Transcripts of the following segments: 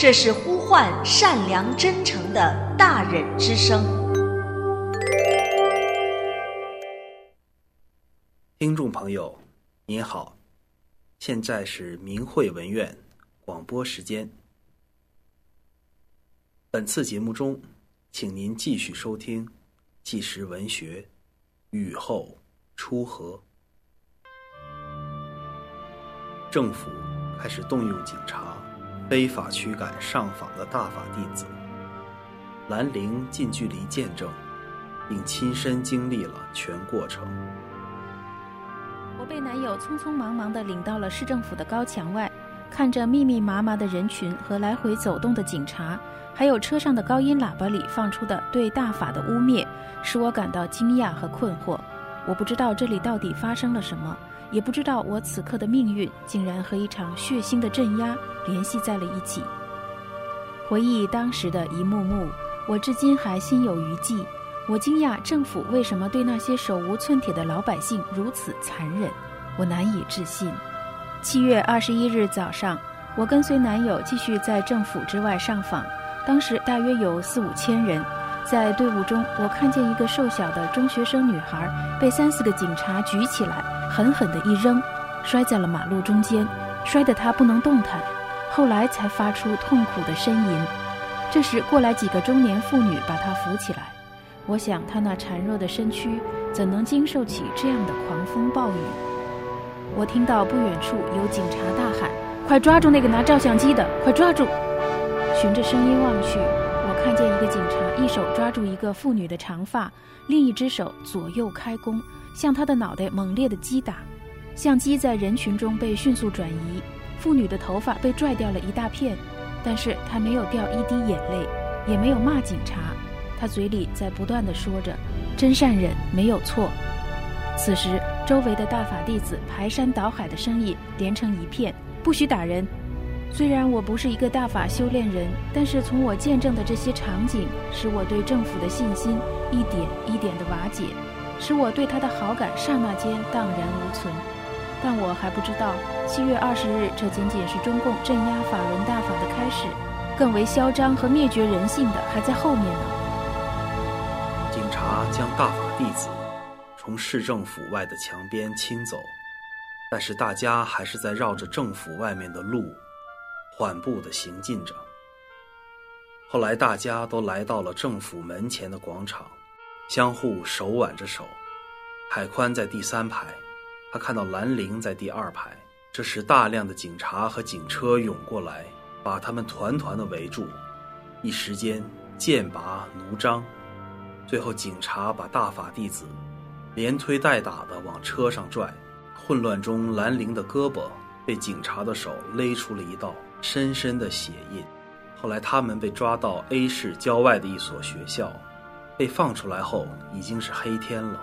这是呼唤善良真诚的大忍之声。听众朋友，您好，现在是明慧文苑广播时间。本次节目中，请您继续收听纪实文学《雨后初河》。政府开始动用警察，非法驱赶上访的大法弟子。兰陵近距离见证，并亲身经历了全过程。我被男友匆匆忙忙地领到了市政府的高墙外，看着密密麻麻的人群和来回走动的警察，还有车上的高音喇叭里放出的对大法的污蔑，使我感到惊讶和困惑。我不知道这里到底发生了什么。也不知道我此刻的命运竟然和一场血腥的镇压联系在了一起。回忆当时的一幕幕，我至今还心有余悸。我惊讶政府为什么对那些手无寸铁的老百姓如此残忍，我难以置信。七月二十一日早上，我跟随男友继续在政府之外上访，当时大约有四五千人。在队伍中，我看见一个瘦小的中学生女孩被三四个警察举起来，狠狠地一扔，摔在了马路中间，摔得她不能动弹。后来才发出痛苦的呻吟。这时过来几个中年妇女把她扶起来。我想她那孱弱的身躯怎能经受起这样的狂风暴雨？我听到不远处有警察大喊：“快抓住那个拿照相机的！快抓住！”循着声音望去。看见一个警察一手抓住一个妇女的长发，另一只手左右开弓，向她的脑袋猛烈的击打。相机在人群中被迅速转移，妇女的头发被拽掉了一大片，但是她没有掉一滴眼泪，也没有骂警察，她嘴里在不断的说着：“真善忍，没有错。”此时，周围的大法弟子排山倒海的声音连成一片：“不许打人！”虽然我不是一个大法修炼人，但是从我见证的这些场景，使我对政府的信心一点一点的瓦解，使我对他的好感刹那间荡然无存。但我还不知道，七月二十日，这仅仅是中共镇压法轮大法的开始，更为嚣张和灭绝人性的还在后面呢。警察将大法弟子从市政府外的墙边清走，但是大家还是在绕着政府外面的路。缓步地行进着。后来，大家都来到了政府门前的广场，相互手挽着手。海宽在第三排，他看到兰陵在第二排。这时，大量的警察和警车涌过来，把他们团团地围住。一时间，剑拔弩张。最后，警察把大法弟子连推带打地往车上拽。混乱中，兰陵的胳膊被警察的手勒出了一道。深深的血印。后来，他们被抓到 A 市郊外的一所学校，被放出来后已经是黑天了。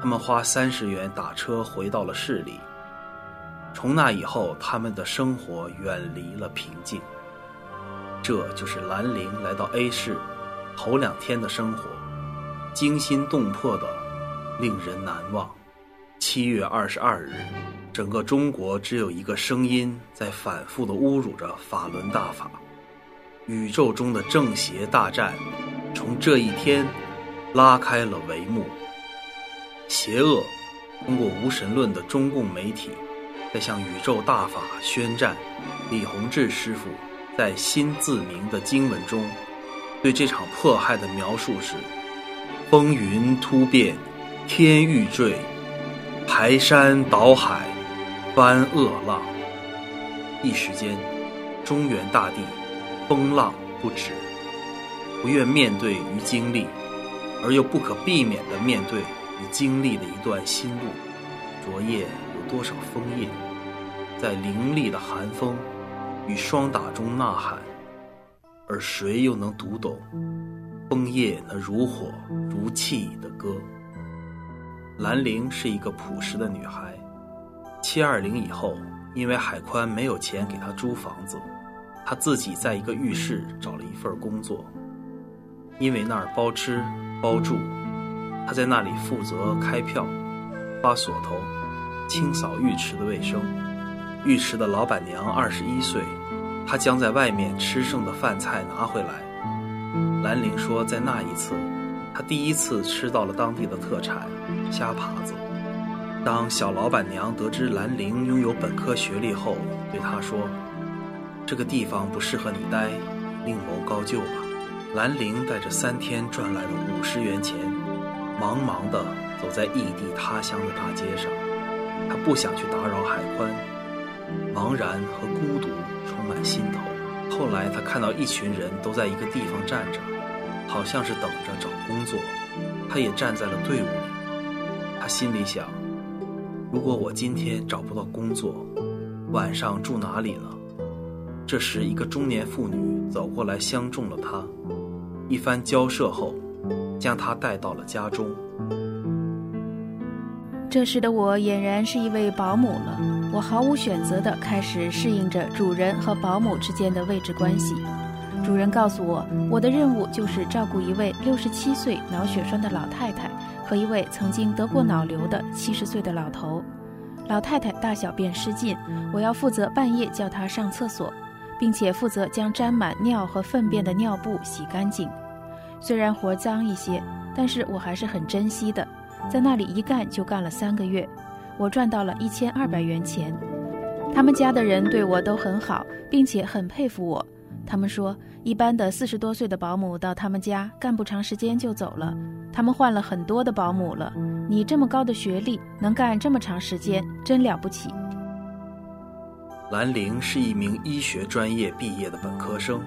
他们花三十元打车回到了市里。从那以后，他们的生活远离了平静。这就是兰陵来到 A 市头两天的生活，惊心动魄的，令人难忘。七月二十二日。整个中国只有一个声音在反复的侮辱着法轮大法，宇宙中的正邪大战从这一天拉开了帷幕。邪恶通过无神论的中共媒体在向宇宙大法宣战。李洪志师傅在新自明的经文中对这场迫害的描述是：风云突变，天欲坠，排山倒海。翻恶浪，一时间，中原大地风浪不止。不愿面对与经历，而又不可避免地面对与经历的一段新路。昨夜有多少枫叶，在凌厉的寒风与霜打中呐喊？而谁又能读懂枫叶那如火如泣的歌。兰陵是一个朴实的女孩，七二零以后，因为海宽没有钱给她租房子，她自己在一个浴室找了一份工作。因为那儿包吃包住，她在那里负责开票、发锁头、清扫浴池的卫生。浴池的老板娘二十一岁，她将在外面吃剩的饭菜拿回来。兰陵说，在那一次，他第一次吃到了当地的特产虾爬子。当小老板娘得知兰陵拥有本科学历后，对她说：“这个地方不适合你待，另谋高就吧。”兰陵带着三天赚来的五十元钱，茫茫地走在异地他乡的大街上。他不想去打扰海宽，茫然和孤独充满心头。后来他看到一群人都在一个地方站着，好像是等着找工作。他也站在了队伍里。他心里想：如果我今天找不到工作，晚上住哪里呢？这时，一个中年妇女走过来相中了他。一番交涉后，将他带到了家中。这时的我俨然是一位保姆了。我毫无选择的开始适应着主人和保姆之间的位置关系。主人告诉我，我的任务就是照顾一位六十七岁脑血栓的老太太和一位曾经得过脑瘤的七十岁的老头。老太太大小便失禁，我要负责半夜叫她上厕所。并且负责将沾满尿和粪便的尿布洗干净。虽然活脏一些，但是我还是很珍惜的。在那里一干就干了三个月，我赚到了一千二百元钱。他们家的人对我都很好，并且很佩服我。他们说，一般的四十多岁的保姆到他们家干不长时间就走了。他们换了很多的保姆了。你这么高的学历，能干这么长时间，真了不起。兰陵是一名医学专业毕业的本科生，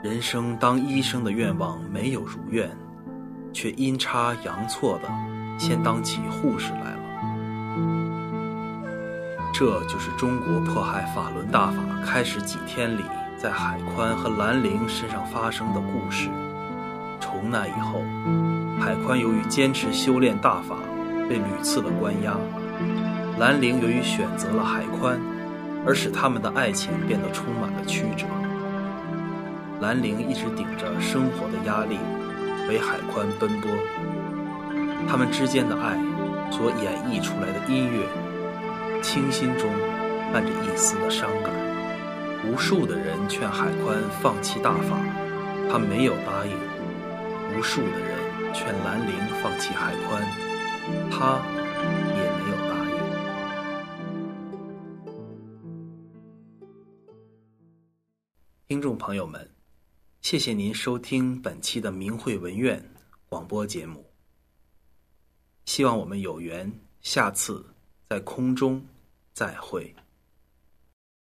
人生当医生的愿望没有如愿，却阴差阳错的先当起护士来了。这就是中国迫害法轮大法开始几天里，在海宽和兰陵身上发生的故事。从那以后，海宽由于坚持修炼大法，被屡次的关押；兰陵由于选择了海宽。而使他们的爱情变得充满了曲折。兰陵一直顶着生活的压力，为海宽奔波。他们之间的爱所演绎出来的音乐，清新中伴着一丝的伤感。无数的人劝海宽放弃大法，他没有答应；无数的人劝兰陵放弃海宽，他也没有答应。听众朋友们，谢谢您收听本期的明慧文苑广播节目。希望我们有缘下次在空中再会。